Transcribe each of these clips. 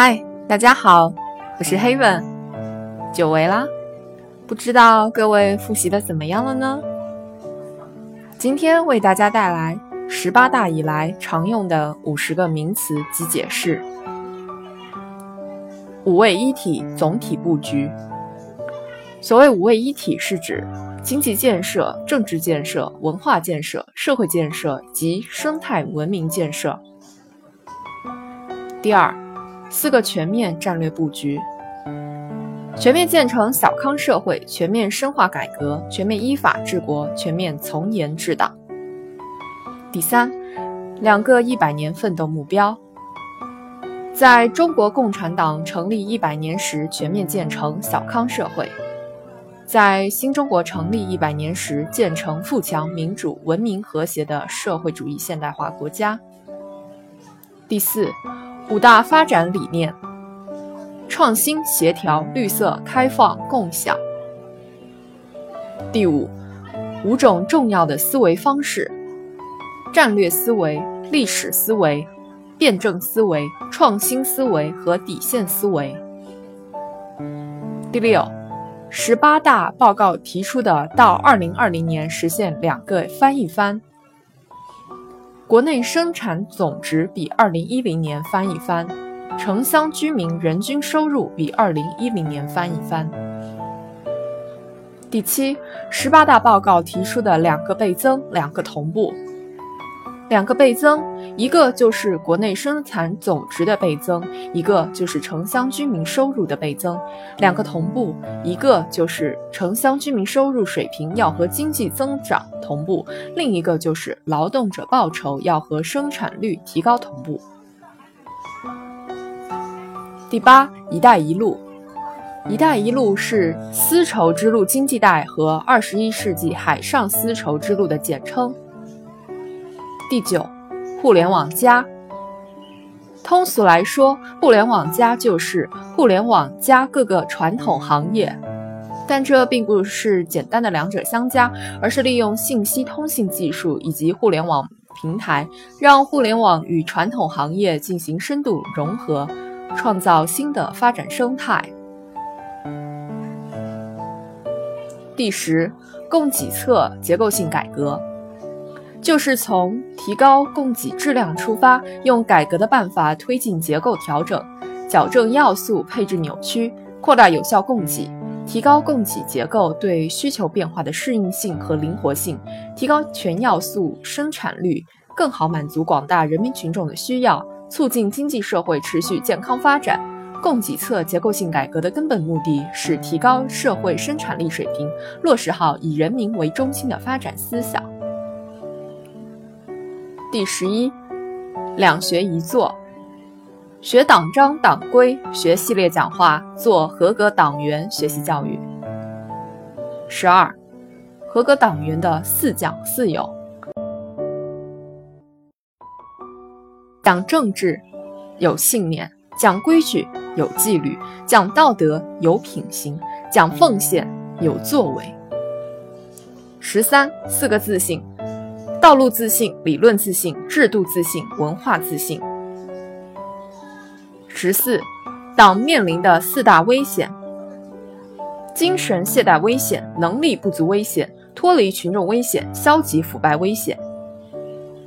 嗨，大家好，我是黑文，久违啦，不知道各位复习的怎么样了呢？今天为大家带来十八大以来常用的五十个名词及解释。五位一体总体布局。所谓五位一体，是指经济建设、政治建设、文化建设、社会建设及生态文明建设。第二，四个全面战略布局：全面建成小康社会，全面深化改革，全面依法治国，全面从严治党。第三，两个一百年奋斗目标：在中国共产党成立一百年时，全面建成小康社会。在新中国成立一百年时，建成富强、民主、文明、和谐的社会主义现代化国家。第四，五大发展理念：创新、协调、绿色、开放、共享。第五，五种重要的思维方式：战略思维、历史思维、辩证思维、创新思维和底线思维。第六。十八大报告提出的到二零二零年实现两个翻一番，国内生产总值比二零一零年翻一番，城乡居民人均收入比二零一零年翻一番。第七，十八大报告提出的两个倍增，两个同步。两个倍增，一个就是国内生产总值的倍增，一个就是城乡居民收入的倍增。两个同步，一个就是城乡居民收入水平要和经济增长同步，另一个就是劳动者报酬要和生产率提高同步。第八，“一带一路”，“一带一路”是丝绸之路经济带和二十一世纪海上丝绸之路的简称。第九，互联网加。通俗来说，互联网加就是互联网加各个传统行业，但这并不是简单的两者相加，而是利用信息通信技术以及互联网平台，让互联网与传统行业进行深度融合，创造新的发展生态。第十，供给侧结构性改革。就是从提高供给质量出发，用改革的办法推进结构调整，矫正要素配置扭曲，扩大有效供给，提高供给结构对需求变化的适应性和灵活性，提高全要素生产率，更好满足广大人民群众的需要，促进经济社会持续健康发展。供给侧结构性改革的根本目的是提高社会生产力水平，落实好以人民为中心的发展思想。第十一，两学一做，学党章党规，学系列讲话，做合格党员学习教育。十二，合格党员的四讲四有：讲政治，有信念；讲规矩，有纪律；讲道德，有品行；讲奉献，有作为。十三，四个自信。道路自信、理论自信、制度自信、文化自信。十四，党面临的四大危险：精神懈怠危险、能力不足危险、脱离群众危险、消极腐败危险。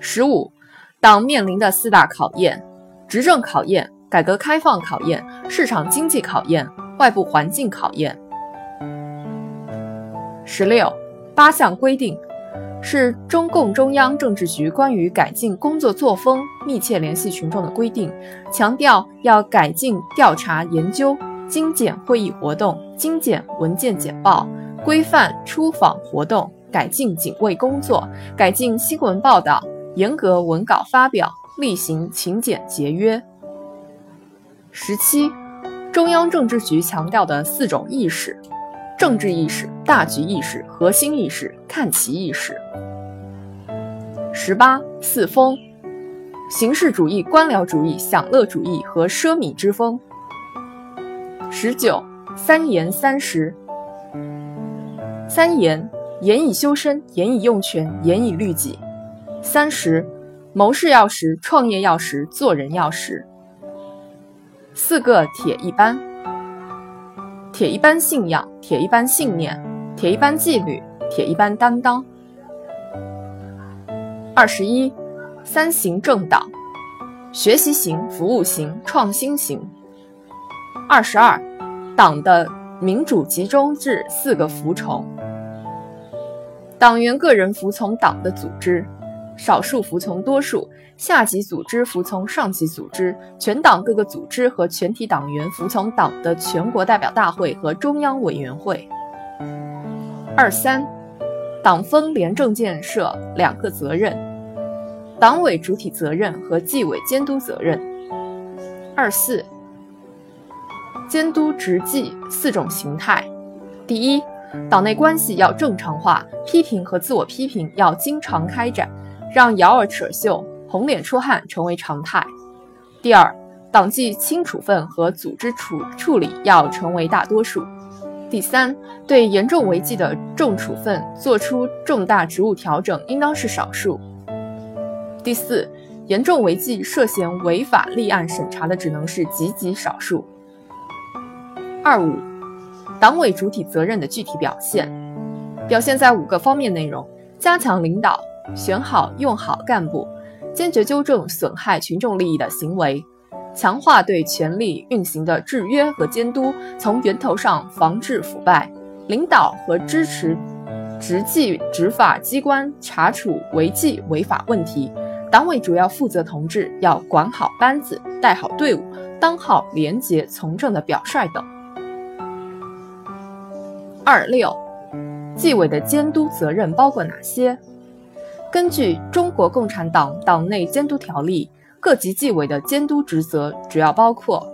十五，党面临的四大考验：执政考验、改革开放考验、市场经济考验、外部环境考验。十六，八项规定。是中共中央政治局关于改进工作作风、密切联系群众的规定，强调要改进调查研究、精简会议活动、精简文件简报、规范出访活动，改进警卫工作，改进新闻报道，严格文稿发表，厉行勤俭节约。十七，中央政治局强调的四种意识。政治意识、大局意识、核心意识、看齐意识。十八四风：形式主义、官僚主义、享乐主义和奢靡之风。十九三严三实：三严，严以修身，严以用权，严以律己；三实，谋事要实，创业要实，做人要实。四个铁一般：铁一般信仰，铁一般信念，铁一般纪律，铁一般担当。二十一，三型政党：学习型、服务型、创新型。二十二，党的民主集中制四个服从：党员个人服从党的组织。少数服从多数，下级组织服从上级组织，全党各个组织和全体党员服从党的全国代表大会和中央委员会。二三，党风廉政建设两个责任：党委主体责任和纪委监督责任。二四，监督执纪四种形态：第一，党内关系要正常化，批评和自我批评要经常开展。让咬耳扯袖、红脸出汗成为常态。第二，党纪轻处分和组织处处理要成为大多数。第三，对严重违纪的重处分作出重大职务调整应当是少数。第四，严重违纪涉嫌违法立案审查的只能是极极少数。二五，党委主体责任的具体表现，表现在五个方面内容：加强领导。选好用好干部，坚决纠正损害群众利益的行为，强化对权力运行的制约和监督，从源头上防治腐败，领导和支持执纪执法机关查处违纪违法问题。党委主要负责同志要管好班子，带好队伍，当好廉洁从政的表率等。二六，纪委的监督责任包括哪些？根据《中国共产党党内监督条例》，各级纪委的监督职责主要包括：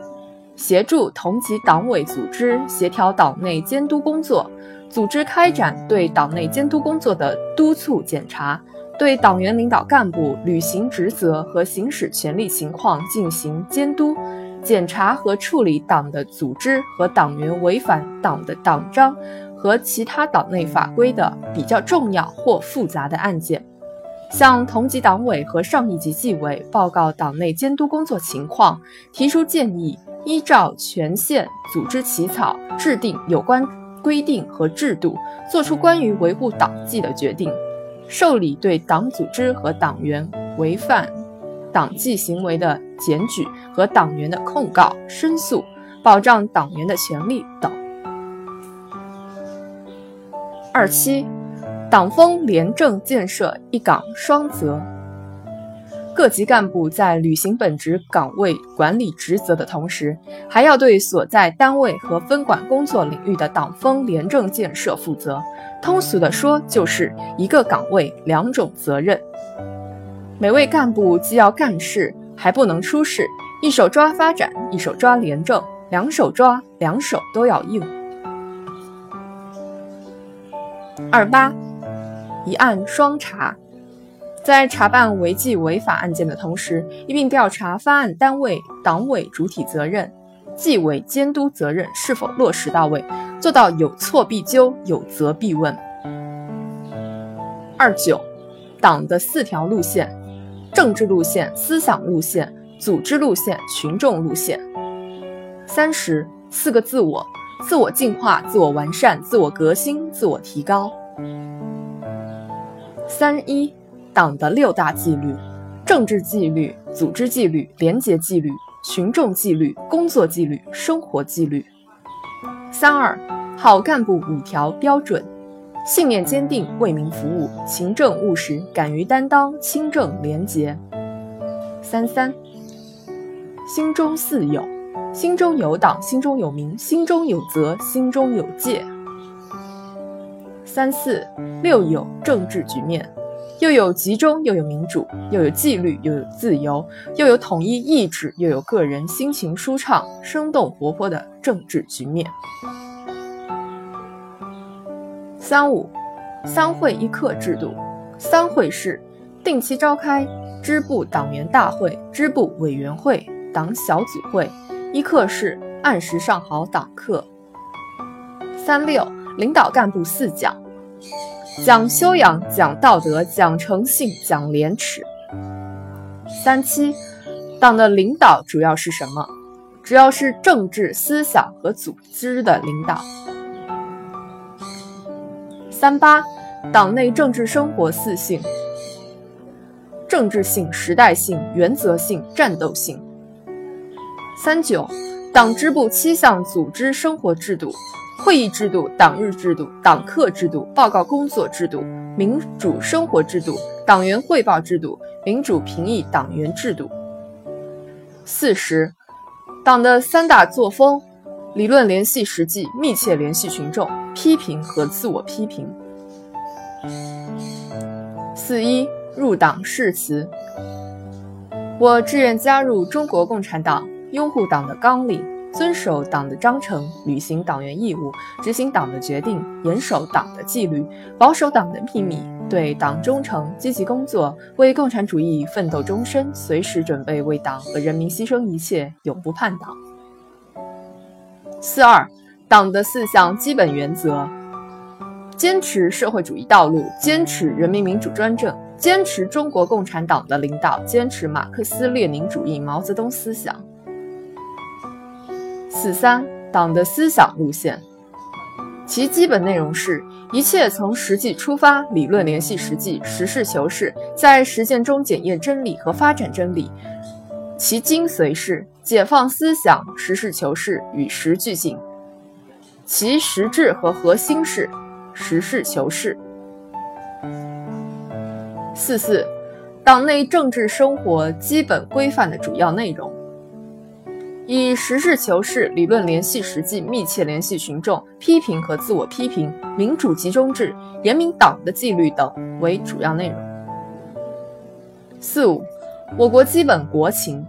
协助同级党委组织协调党内监督工作，组织开展对党内监督工作的督促检查，对党员领导干部履行职责和行使权力情况进行监督、检查和处理党的组织和党员违反党的党章和其他党内法规的比较重要或复杂的案件。向同级党委和上一级纪委报告党内监督工作情况，提出建议，依照权限组织起草、制定有关规定和制度，作出关于维护党纪的决定，受理对党组织和党员违反党纪行为的检举和党员的控告、申诉，保障党员的权利等。二七。党风廉政建设一岗双责，各级干部在履行本职岗位管理职责的同时，还要对所在单位和分管工作领域的党风廉政建设负责。通俗的说，就是一个岗位两种责任。每位干部既要干事，还不能出事，一手抓发展，一手抓廉政，两手抓，两手都要硬。二八。一案双查，在查办违纪违法案件的同时，一并调查发案单位党委主体责任、纪委监督责任是否落实到位，做到有错必纠、有责必问。二九，党的四条路线：政治路线、思想路线、组织路线、群众路线。三十，四个自我：自我进化、自我完善、自我革新、自我提高。三一，党的六大纪律：政治纪律、组织纪律、廉洁纪律、群众纪律、工作纪律、生活纪律。三二，好干部五条标准：信念坚定，为民服务，勤政务实，敢于担当，清正廉洁。三三，心中四有，心中有党，心中有民，心中有责，心中有戒。三四六有政治局面，又有集中，又有民主，又有纪律，又有自由，又有统一意志，又有个人心情舒畅、生动活泼的政治局面。三五三会一课制度，三会是定期召开支部党员大会、支部委员会、党小组会；一课是按时上好党课。三六领导干部四讲。讲修养，讲道德，讲诚信，讲廉耻。三七，党的领导主要是什么？主要是政治思想和组织的领导。三八，党内政治生活四性：政治性、时代性、原则性、战斗性。三九，党支部七项组织生活制度：会议制度、党日制度、党课制度、报告工作制度、民主生活制度、党员汇报制度、民主评议党员制度。四十，党的三大作风：理论联系实际，密切联系群众，批评和自我批评。四一，入党誓词：我志愿加入中国共产党，拥护党的纲领，遵守党的章程，履行党员义务，执行党的决定，严守党的纪律，保守党的秘密。对党忠诚，积极工作，为共产主义奋斗终身，随时准备为党和人民牺牲一切，永不叛党。四二，党的四项基本原则：坚持社会主义道路，坚持人民民主专政，坚持中国共产党的领导，坚持马克思列宁主义毛泽东思想。四三，党的思想路线。其基本内容是一切从实际出发，理论联系实际，实事求是，在实践中检验真理和发展真理。其精髓是解放思想，实事求是，与时俱进。其实质和核心是实事求是。四四，党内政治生活基本规范的主要内容。以实事求是、理论联系实际、密切联系群众、批评和自我批评、民主集中制、严明党的纪律等为主要内容。四五，我国基本国情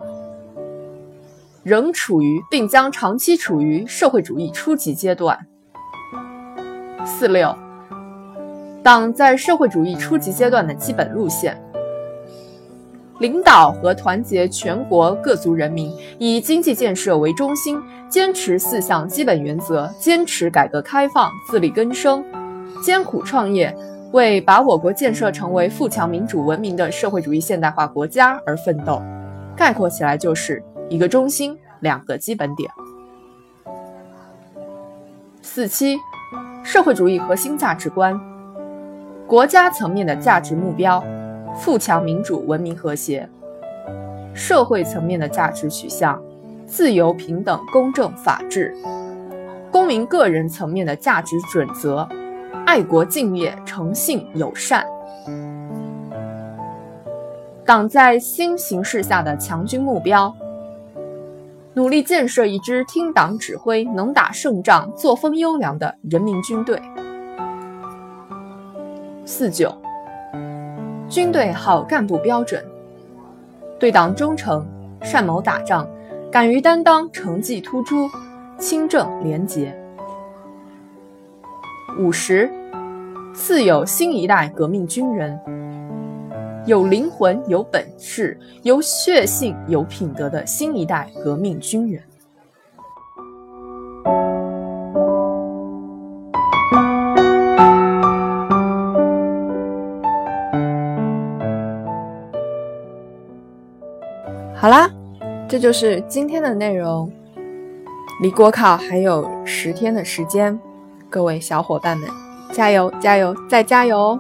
仍处于并将长期处于社会主义初级阶段。四六，党在社会主义初级阶段的基本路线。领导和团结全国各族人民，以经济建设为中心，坚持四项基本原则，坚持改革开放，自力更生，艰苦创业，为把我国建设成为富强民主文明的社会主义现代化国家而奋斗。概括起来就是一个中心，两个基本点。四七，社会主义核心价值观，国家层面的价值目标。富强民主文明和谐，社会层面的价值取向，自由平等公正法治，公民个人层面的价值准则，爱国敬业诚信友善。党在新形势下的强军目标，努力建设一支听党指挥、能打胜仗、作风优良的人民军队。四九。军队好干部标准：对党忠诚，善谋打仗，敢于担当，成绩突出，清正廉洁。五十，赐有新一代革命军人，有灵魂、有本事、有血性、有品德的新一代革命军人。好啦，这就是今天的内容。离国考还有十天的时间，各位小伙伴们，加油加油再加油！